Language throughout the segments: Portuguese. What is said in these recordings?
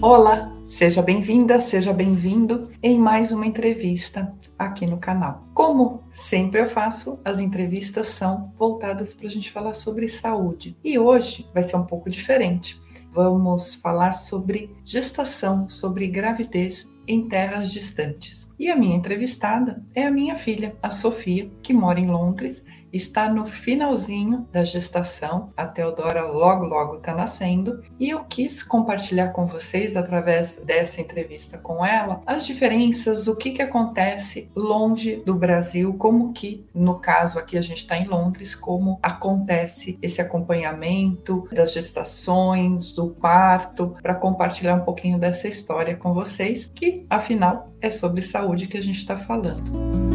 Olá, seja bem-vinda, seja bem-vindo em mais uma entrevista aqui no canal. Como sempre eu faço, as entrevistas são voltadas para a gente falar sobre saúde e hoje vai ser um pouco diferente. Vamos falar sobre gestação, sobre gravidez em terras distantes. E a minha entrevistada é a minha filha, a Sofia, que mora em Londres está no finalzinho da gestação, a Teodora logo logo está nascendo, e eu quis compartilhar com vocês através dessa entrevista com ela as diferenças, o que que acontece longe do Brasil, como que no caso aqui a gente está em Londres, como acontece esse acompanhamento das gestações, do parto, para compartilhar um pouquinho dessa história com vocês, que afinal é sobre saúde que a gente está falando.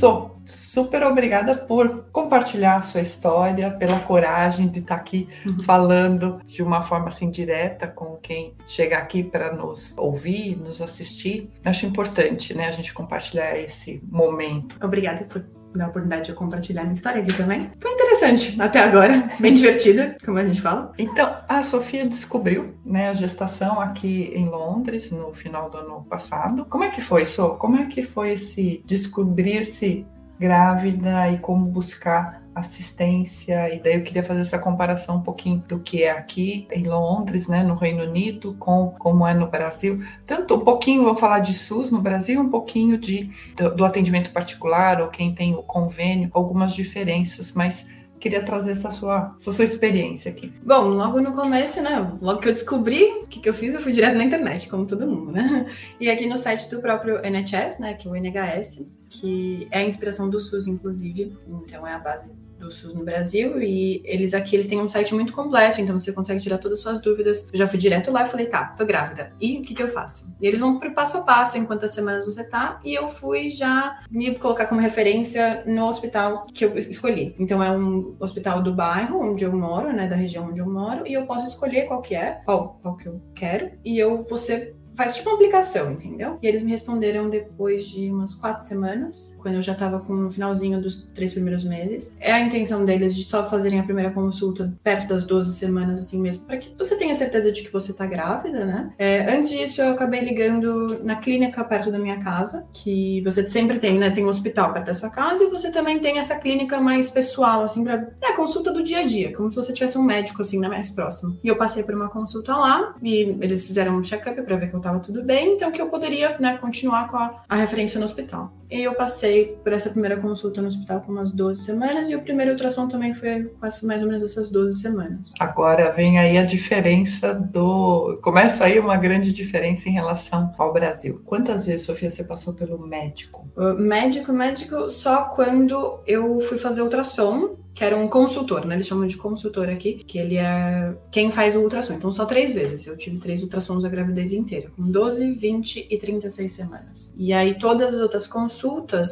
Sou super obrigada por compartilhar a sua história, pela coragem de estar aqui uhum. falando de uma forma assim direta com quem chega aqui para nos ouvir, nos assistir. Acho importante, né, a gente compartilhar esse momento. Obrigada por dar a oportunidade de compartilhar minha história aqui também. Foi interessante até agora, bem divertida, como a gente fala. Então, a Sofia descobriu, né, a gestação aqui em Londres no final do ano passado. Como é que foi, So? Como é que foi esse descobrir-se grávida e como buscar assistência. E daí eu queria fazer essa comparação um pouquinho do que é aqui em Londres, né, no Reino Unido, com como é no Brasil. Tanto um pouquinho, vou falar de SUS no Brasil, um pouquinho de do, do atendimento particular ou quem tem o convênio, algumas diferenças, mas queria trazer essa sua, essa sua experiência aqui. Bom, logo no começo, né? Logo que eu descobri o que, que eu fiz, eu fui direto na internet, como todo mundo, né? E aqui no site do próprio NHS, né? Que é o NHS, que é a inspiração do SUS, inclusive, então é a base do SUS no Brasil e eles aqui eles têm um site muito completo, então você consegue tirar todas as suas dúvidas. Eu já fui direto lá e falei, tá, tô grávida. E o que, que eu faço? E eles vão pro passo a passo em quantas semanas você tá, e eu fui já me colocar como referência no hospital que eu escolhi. Então é um hospital do bairro onde eu moro, né, da região onde eu moro, e eu posso escolher qual que é, qual, qual que eu quero, e eu vou ser faz tipo uma aplicação, entendeu? E eles me responderam depois de umas quatro semanas, quando eu já tava com o finalzinho dos três primeiros meses. É a intenção deles de só fazerem a primeira consulta perto das 12 semanas, assim mesmo, para que você tenha certeza de que você tá grávida, né? É, antes disso, eu acabei ligando na clínica perto da minha casa, que você sempre tem, né? Tem um hospital perto da sua casa e você também tem essa clínica mais pessoal, assim, pra. É, consulta do dia a dia, como se você tivesse um médico, assim, na mais próxima. E eu passei por uma consulta lá e eles fizeram um check-up pra ver que eu tava estava tudo bem, então que eu poderia né, continuar com a, a, referência no hospital. E eu passei por essa primeira consulta no hospital com umas 12 semanas e o primeiro ultrassom também foi quase mais ou menos essas 12 semanas. Agora vem aí a diferença do. Começa aí uma grande diferença em relação ao Brasil. Quantas vezes, Sofia, você passou pelo médico? Uh, médico, médico, só quando eu fui fazer ultrassom que era um consultor, né? Eles chamam de consultor aqui, que ele é quem faz o ultrassom. Então, só três vezes. Eu tive três ultrassons a gravidez inteira, com 12, 20 e 36 semanas. E aí, todas as outras consultas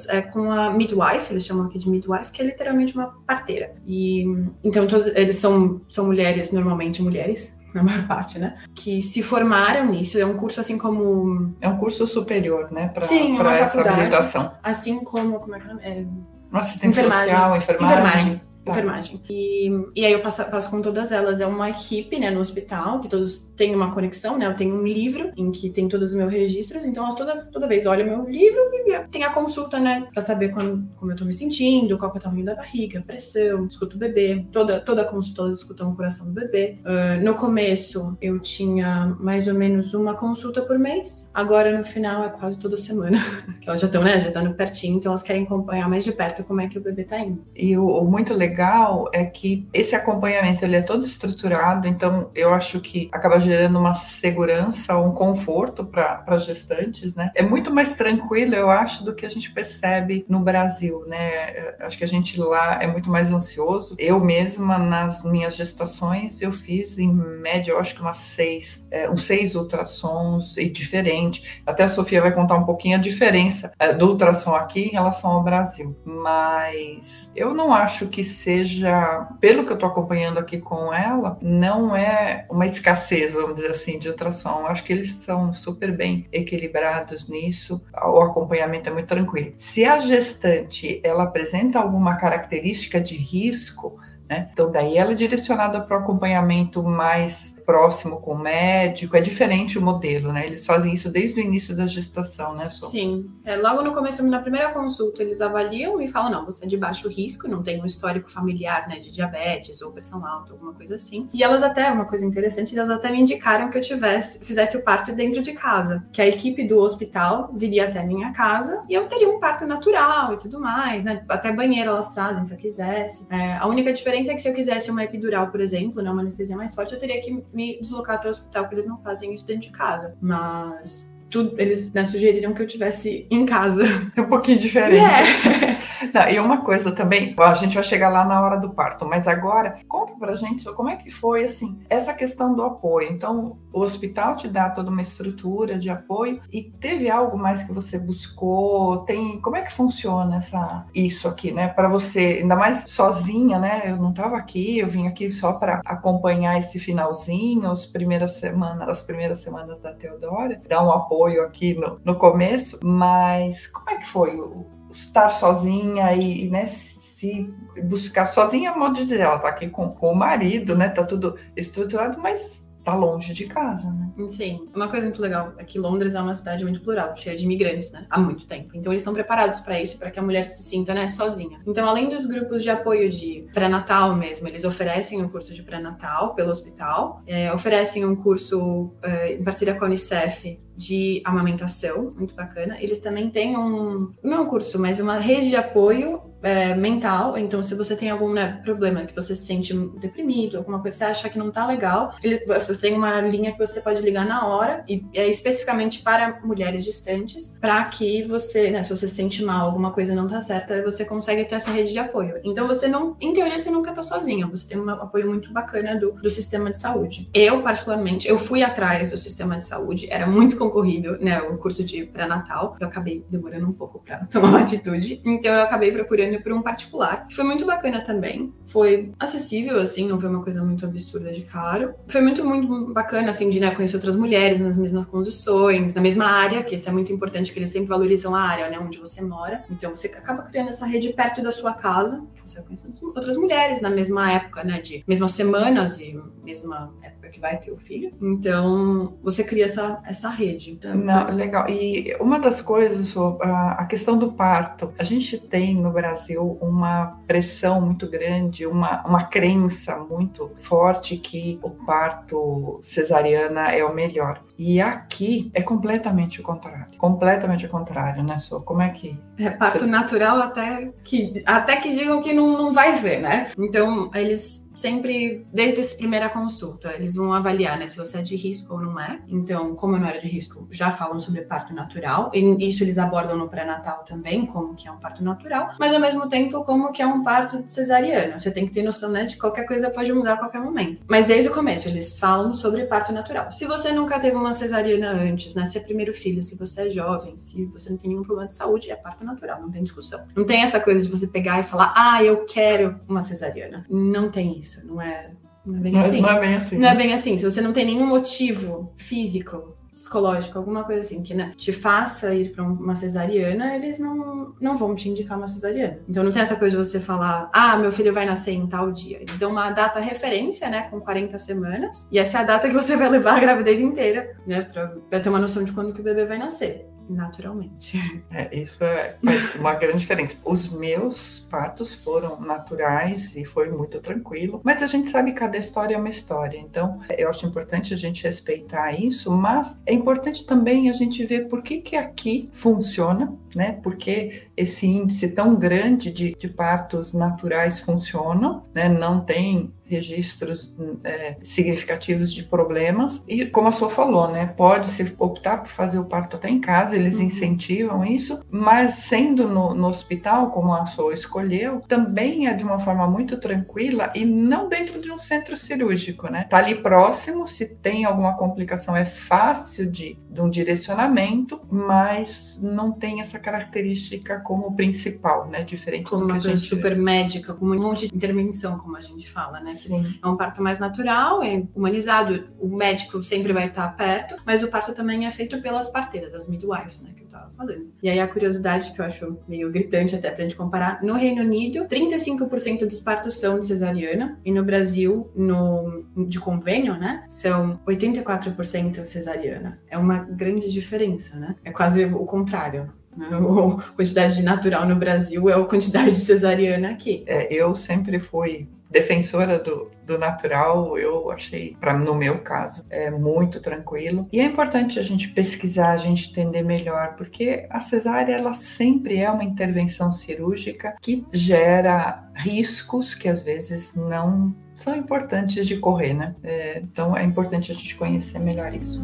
é com a midwife, eles chamam aqui de midwife, que é literalmente uma parteira. E então, eles são, são mulheres, normalmente mulheres, na maior parte, né? Que se formaram nisso. É um curso assim como. É um curso superior, né? Pra, Sim, pra uma essa faculdade. Habilitação. Assim como. Como é que é? Assistente enfermagem. social, enfermagem. enfermagem tá. enfermagem. E, e aí eu passo, passo com todas elas. É uma equipe, né, no hospital, que todos têm uma conexão, né? Eu tenho um livro em que tem todos os meus registros, então toda, toda vez olho meu livro e tem a consulta, né? Pra saber quando, como eu tô me sentindo, qual que é o tamanho da barriga, pressão, escuto o bebê. Toda, toda consulta elas escutam o coração do bebê. Uh, no começo eu tinha mais ou menos uma consulta por mês. Agora no final é quase toda semana. elas já estão, né? Já estão pertinho, então elas querem acompanhar mais de perto como é que o bebê tá indo. E o, o muito legal legal é que esse acompanhamento ele é todo estruturado, então eu acho que acaba gerando uma segurança, um conforto para gestantes, né? É muito mais tranquilo, eu acho, do que a gente percebe no Brasil, né? Acho que a gente lá é muito mais ansioso. Eu mesma, nas minhas gestações, eu fiz em média, eu acho que umas seis, é, uns seis ultrassons e diferente. Até a Sofia vai contar um pouquinho a diferença é, do ultrassom aqui em relação ao Brasil. Mas eu não acho que seja, pelo que eu estou acompanhando aqui com ela, não é uma escassez, vamos dizer assim, de ultrassom. Acho que eles são super bem equilibrados nisso. O acompanhamento é muito tranquilo. Se a gestante ela apresenta alguma característica de risco, né? Então, daí ela é direcionada para o acompanhamento mais próximo com o médico, é diferente o modelo, né? Eles fazem isso desde o início da gestação, né? Só. Sim, é, logo no começo, na primeira consulta, eles avaliam e falam, não, você é de baixo risco, não tem um histórico familiar, né, de diabetes ou pressão alta, alguma coisa assim. E elas até, uma coisa interessante, elas até me indicaram que eu tivesse, fizesse o parto dentro de casa, que a equipe do hospital viria até minha casa e eu teria um parto natural e tudo mais, né? Até banheiro elas trazem se eu quisesse. É, a única diferença é que se eu quisesse uma epidural, por exemplo, né, uma anestesia mais forte, eu teria que me deslocar até o hospital, porque eles não fazem isso dentro de casa. Mas tudo, eles né, sugeriram que eu tivesse em casa. É um pouquinho diferente. É. Não, e uma coisa também, a gente vai chegar lá na hora do parto, mas agora conta pra gente como é que foi assim essa questão do apoio. Então, o hospital te dá toda uma estrutura de apoio e teve algo mais que você buscou? Tem como é que funciona essa isso aqui, né? Para você, ainda mais sozinha, né? Eu não estava aqui, eu vim aqui só para acompanhar esse finalzinho, as primeiras semanas, as primeiras semanas da Teodora, dar um apoio aqui no, no começo, mas como é que foi o estar sozinha e, né, se buscar sozinha, modo de dizer, ela tá aqui com, com o marido, né, tá tudo estruturado, mas tá longe de casa, né? Sim, uma coisa muito legal é que Londres é uma cidade muito plural, cheia de imigrantes, né? Há muito tempo. Então eles estão preparados para isso, para que a mulher se sinta, né, sozinha. Então, além dos grupos de apoio de pré-natal mesmo, eles oferecem um curso de pré-natal pelo hospital, é, oferecem um curso é, em parceria com a Unicef de amamentação, muito bacana. Eles também têm um, não um curso, mas uma rede de apoio é, mental. Então, se você tem algum né, problema, que você se sente deprimido, alguma coisa, você acha que não tá legal, ele, você tem uma linha que você pode ligar na hora, e é especificamente para mulheres distantes, para que você, né, se você se sente mal, alguma coisa não tá certa, você consegue ter essa rede de apoio. Então, você não, em teoria, você nunca tá sozinha, você tem um apoio muito bacana do, do sistema de saúde. Eu, particularmente, eu fui atrás do sistema de saúde, era muito concorrido, né, o curso de pré-natal. Eu acabei demorando um pouco para tomar uma atitude. Então eu acabei procurando por um particular, que foi muito bacana também. Foi acessível, assim, não foi uma coisa muito absurda de caro. Foi muito, muito bacana, assim, de né, conhecer outras mulheres nas mesmas condições, na mesma área, que isso é muito importante, que eles sempre valorizam a área, né, onde você mora. Então você acaba criando essa rede perto da sua casa, que você vai conhecendo outras mulheres na mesma época, né, de mesmas semanas e mesma época que vai ter o filho. Então você cria essa, essa rede. Então, Não, legal. E uma das coisas, a questão do parto. A gente tem no Brasil uma pressão muito grande, uma, uma crença muito forte que o parto cesariana é o melhor. E aqui é completamente o contrário. Completamente o contrário, né, Sô? Como é que. É parto Você... natural até que, até que digam que não, não vai ser, né? Então, eles sempre, desde essa primeira consulta, eles vão avaliar né, se você é de risco ou não é. Então, como eu não era de risco, já falam sobre parto natural. E isso eles abordam no pré-natal também, como que é um parto natural. Mas, ao mesmo tempo, como que é um parto cesariano. Você tem que ter noção né, de que qualquer coisa pode mudar a qualquer momento. Mas, desde o começo, eles falam sobre parto natural. Se você nunca teve uma cesariana antes, né, se é primeiro filho, se você é jovem, se você não tem nenhum problema de saúde, é parto natural, não tem discussão. Não tem essa coisa de você pegar e falar, ah, eu quero uma cesariana. Não tem isso isso. Não é, não é bem não, assim. Não é bem assim. Não é bem assim. Se você não tem nenhum motivo físico, psicológico, alguma coisa assim que né, te faça ir para uma cesariana, eles não, não vão te indicar uma cesariana. Então não tem essa coisa de você falar, ah, meu filho vai nascer em tal dia. Eles dão uma data referência, né, com 40 semanas, e essa é a data que você vai levar a gravidez inteira, né, para ter uma noção de quando que o bebê vai nascer naturalmente. É, isso é, uma grande diferença. Os meus partos foram naturais e foi muito tranquilo, mas a gente sabe que cada história é uma história, então eu acho importante a gente respeitar isso, mas é importante também a gente ver por que que aqui funciona, né? Porque esse índice tão grande de, de partos naturais funcionam, né? Não tem registros é, significativos de problemas. E como a sua falou, né, pode-se optar por fazer o parto até em casa, eles uhum. incentivam isso, mas sendo no, no, hospital, como a sua escolheu, também é de uma forma muito tranquila e não dentro de um centro cirúrgico, né? Tá ali próximo, se tem alguma complicação é fácil de, de um direcionamento, mas não tem essa característica como principal, né? Diferente como do que uma a gente super médica, com um monte de intervenção, como a gente fala, né? Sim. É um parto mais natural, é humanizado, o médico sempre vai estar perto, mas o parto também é feito pelas parteiras, as midwives, né? Que eu tava falando. E aí a curiosidade que eu acho meio gritante até pra gente comparar, no Reino Unido, 35% dos partos são de cesariana, e no Brasil, no, de convênio, né? São 84% cesariana. É uma grande diferença, né? É quase o contrário. A quantidade de natural no Brasil é a quantidade de cesariana aqui. É, eu sempre fui defensora do, do natural, eu achei, para no meu caso, é muito tranquilo. E é importante a gente pesquisar, a gente entender melhor, porque a cesárea ela sempre é uma intervenção cirúrgica que gera riscos que às vezes não são importantes de correr, né? É, então é importante a gente conhecer melhor isso.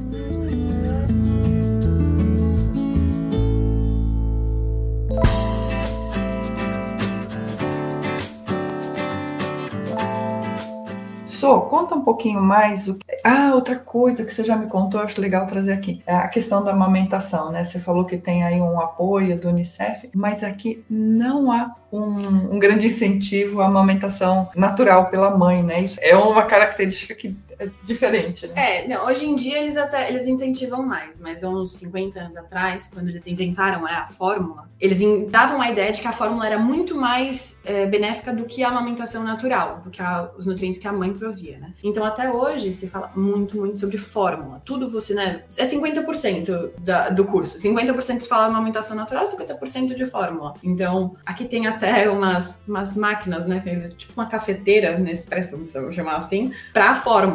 Conta um pouquinho mais. O... Ah, outra coisa que você já me contou, acho legal trazer aqui. É a questão da amamentação, né? Você falou que tem aí um apoio do Unicef, mas aqui não há um, um grande incentivo à amamentação natural pela mãe, né? Isso é uma característica que é diferente, né? É, não, hoje em dia eles até eles incentivam mais, mas uns 50 anos atrás, quando eles inventaram né, a fórmula, eles davam a ideia de que a fórmula era muito mais é, benéfica do que a amamentação natural, do que a, os nutrientes que a mãe provia, né? Então até hoje se fala muito, muito sobre fórmula. Tudo você, né? É 50% da, do curso. 50% se fala amamentação natural, 50% de fórmula. Então, aqui tem até umas, umas máquinas, né? Tipo uma cafeteira, nesse preço, vamos chamar assim, para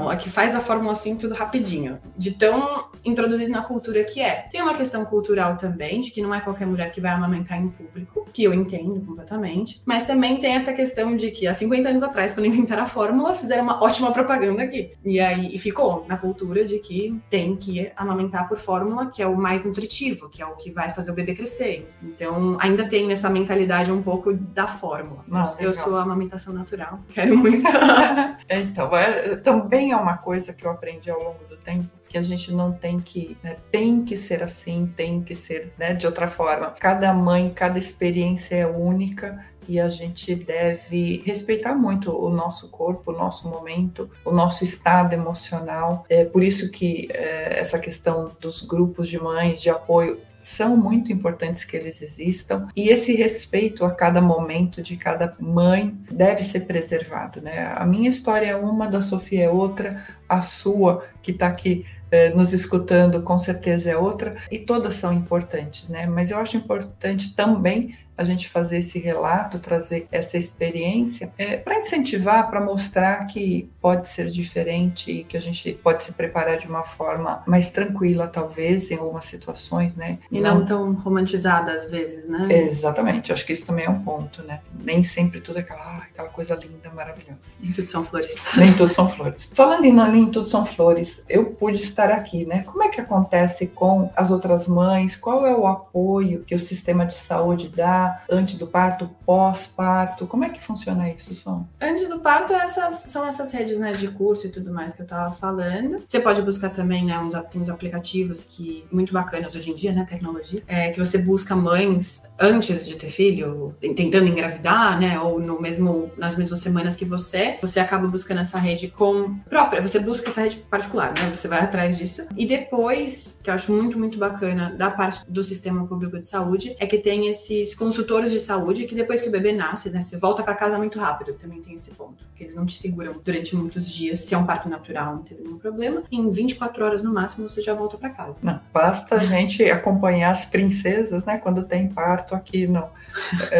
a que faz a fórmula assim tudo rapidinho, de tão introduzido na cultura que é. Tem uma questão cultural também, de que não é qualquer mulher que vai amamentar em público, que eu entendo completamente, mas também tem essa questão de que há 50 anos atrás, quando inventaram a fórmula, fizeram uma ótima propaganda aqui. E aí e ficou na cultura de que tem que amamentar por fórmula, que é o mais nutritivo, que é o que vai fazer o bebê crescer. Então, ainda tem essa mentalidade um pouco da fórmula. Não, eu legal. sou a amamentação natural. Quero muito. Então, é, também é uma coisa que eu aprendi ao longo do tempo, que a gente não tem que, né, tem que ser assim, tem que ser né, de outra forma. Cada mãe, cada experiência é única e a gente deve respeitar muito o nosso corpo, o nosso momento, o nosso estado emocional. É por isso que é, essa questão dos grupos de mães de apoio são muito importantes que eles existam e esse respeito a cada momento de cada mãe deve ser preservado, né? A minha história é uma, da Sofia é outra, a sua que está aqui eh, nos escutando com certeza é outra e todas são importantes, né? Mas eu acho importante também a gente fazer esse relato, trazer essa experiência, é, para incentivar, para mostrar que pode ser diferente e que a gente pode se preparar de uma forma mais tranquila, talvez, em algumas situações, né? E não, não tão romantizada às vezes, né? Exatamente, acho que isso também é um ponto, né? Nem sempre tudo é aquela, ah, aquela coisa linda, maravilhosa. Nem tudo são flores. Nem tudo são flores. Falando em Nem tudo são flores, eu pude estar aqui, né? Como é que acontece com as outras mães? Qual é o apoio que o sistema de saúde dá? Antes do parto, pós-parto? Como é que funciona isso, Som? Antes do parto, essas, são essas redes né, de curso e tudo mais que eu tava falando. Você pode buscar também, né, uns, uns aplicativos que muito bacanas hoje em dia, né, tecnologia, é, que você busca mães antes de ter filho, tentando engravidar, né, ou no mesmo, nas mesmas semanas que você, você acaba buscando essa rede com própria, você busca essa rede particular, né, você vai atrás disso. E depois, que eu acho muito, muito bacana da parte do sistema público de saúde, é que tem esses consultores de saúde que depois que o bebê nasce, né, você volta para casa muito rápido, também tem esse ponto, que eles não te seguram durante muitos dias, se é um parto natural, não tem nenhum problema, em 24 horas no máximo você já volta para casa. Não, basta a gente acompanhar as princesas, né, quando tem parto aqui no,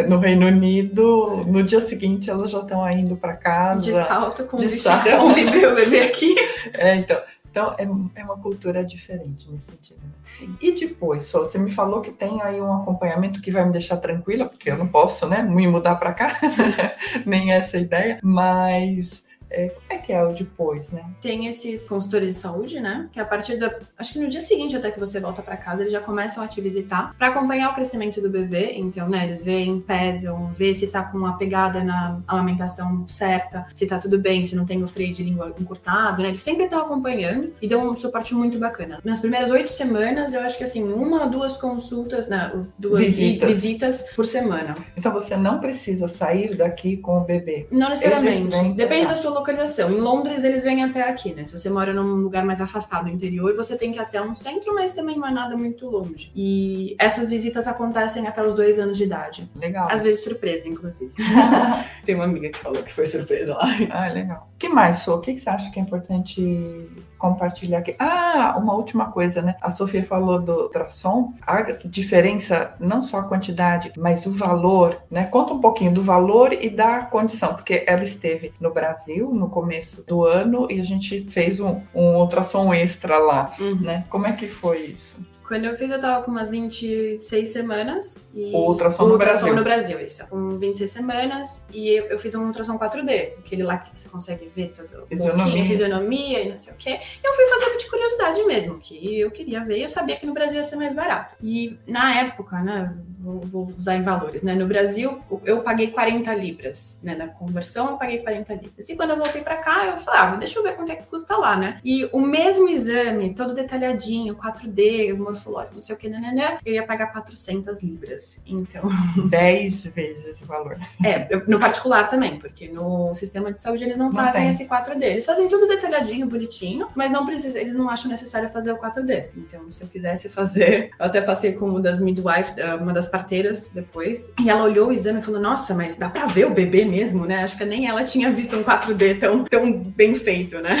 no Reino Unido, no dia seguinte elas já estão indo para casa. De salto com de o vestidão, bebê, o bebê aqui. É, então, então é, é, uma cultura diferente nesse sentido. Sim. E depois, só você me falou que tem aí um acompanhamento que vai me deixar tranquila, porque eu não posso, né, me mudar para cá, nem essa ideia, mas É, como é que é o depois, né? Tem esses consultores de saúde, né? Que a partir da. Acho que no dia seguinte, até que você volta para casa, eles já começam a te visitar para acompanhar o crescimento do bebê. Então, né, eles veem, pesam, vê se tá com a pegada na amamentação certa, se tá tudo bem, se não tem o freio de língua encurtado, né? Eles sempre estão acompanhando e dão um suporte muito bacana. Nas primeiras oito semanas, eu acho que assim, uma ou duas consultas, né? Duas visitas. visitas por semana. Então você não precisa sair daqui com o bebê. Não necessariamente. Depende da sua localização. Em Londres, eles vêm até aqui, né? Se você mora num lugar mais afastado do interior, você tem que ir até um centro, mas também não é nada muito longe. E essas visitas acontecem até os dois anos de idade. Legal. Às vezes surpresa, inclusive. tem uma amiga que falou que foi surpresa lá. Ah, legal. O que mais, Sô? O que você acha que é importante compartilhar aqui? Ah, uma última coisa, né? A Sofia falou do ultrassom. A diferença, não só a quantidade, mas o valor, né? Conta um pouquinho do valor e da condição, porque ela esteve no Brasil no começo do ano e a gente fez um, um ultrassom extra lá, uhum. né? Como é que foi isso? Quando eu fiz, eu tava com umas 26 semanas. E... O ultrassom, no, ultrassom Brasil. no Brasil. isso. Com 26 semanas. E eu, eu, fiz um ultrassom 4D, aquele lá que você consegue ver todo fisionomia. fisionomia e não sei o quê. E eu fui fazer de curiosidade mesmo, que eu queria ver e eu sabia que no Brasil ia ser mais barato. E na época, né, vou, vou usar em valores, né, no Brasil eu paguei 40 libras, né, na conversão eu paguei 40 libras. E quando eu voltei para cá, eu falei, ah, deixa eu ver quanto é que custa lá, né? E o mesmo exame, todo detalhadinho, 4D, morfológico, não sei o que, né, né, né, eu ia pagar 400 libras. Então. 10 vezes o valor. É, no particular também, porque no sistema de saúde eles não, não fazem tem. esse 4D. Eles fazem tudo detalhadinho, bonitinho, mas não precisa, eles não acham necessário fazer o 4D. Então, se eu quisesse fazer, eu até passei com uma das midwives, eh, uma das parteiras depois, e ela olhou o exame e falou: Nossa, mas dá pra ver o bebê mesmo, né? Acho que nem ela tinha visto um 4D tão, tão bem feito, né?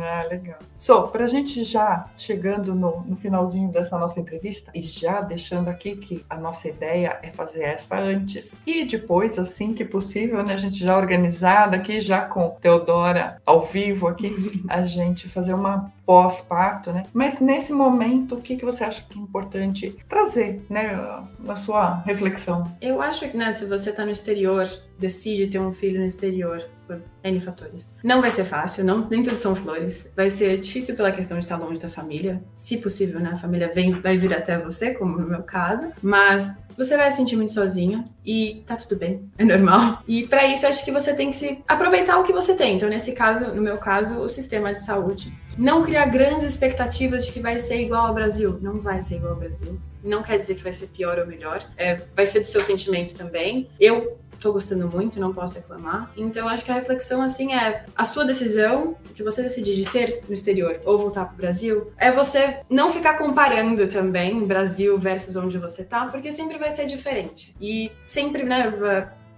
Ah, legal. So, pra gente já chegando no, no finalzinho dessa nossa entrevista, e já deixando aqui que a nossa ideia é fazer essa antes e depois, assim que possível, né? A gente já organizada aqui, já com Teodora ao vivo aqui, a gente fazer uma pós-parto, né? Mas nesse momento, o que, que você acha que é importante trazer, né, na sua reflexão? Eu acho que, né, se você está no exterior, decide ter um filho no exterior, por N fatores. Não vai ser fácil, não, nem tudo são flores. Vai ser difícil pela questão de estar longe da família. Se possível, né, a família vem, vai vir até você, como no meu caso. Mas você vai se sentir muito sozinho e tá tudo bem, é normal. E para isso acho que você tem que se aproveitar o que você tem. Então, nesse caso, no meu caso, o sistema de saúde. Não criar grandes expectativas de que vai ser igual ao Brasil. Não vai ser igual ao Brasil. Não quer dizer que vai ser pior ou melhor. É, vai ser do seu sentimento também. Eu tô gostando muito, não posso reclamar. Então acho que a reflexão assim é a sua decisão, que você decidir de ter no exterior ou voltar pro Brasil, é você não ficar comparando também Brasil versus onde você tá, porque sempre vai ser diferente. E sempre, né,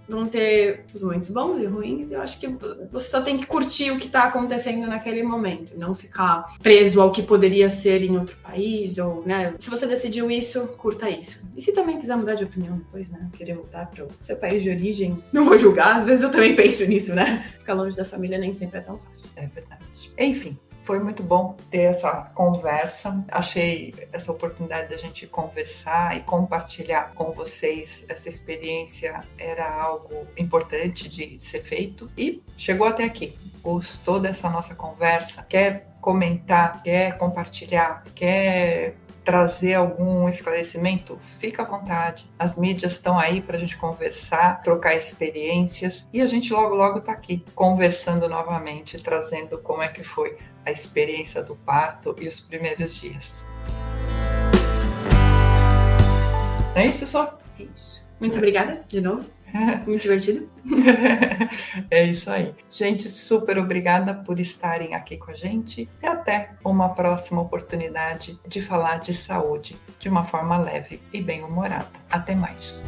vão ter os momentos bons e ruins, e eu acho que você só tem que curtir o que está acontecendo naquele momento, não ficar preso ao que poderia ser em outro país, ou, né, se você decidiu isso, curta isso. E se também quiser mudar de opinião depois, né, querer voltar para o seu país de origem, não vou julgar, às vezes eu também penso nisso, né, ficar longe da família nem sempre é tão fácil. É verdade. Enfim, foi muito bom ter essa conversa. Achei essa oportunidade da gente conversar e compartilhar com vocês essa experiência era algo importante de ser feito e chegou até aqui. Gostou dessa nossa conversa? Quer comentar? Quer compartilhar? Quer trazer algum esclarecimento, fica à vontade. As mídias estão aí para a gente conversar, trocar experiências e a gente logo, logo está aqui conversando novamente, trazendo como é que foi a experiência do parto e os primeiros dias. É isso só? É isso. Muito obrigada de novo. Muito divertido. é isso aí. Gente, super obrigada por estarem aqui com a gente e até uma próxima oportunidade de falar de saúde de uma forma leve e bem-humorada. Até mais.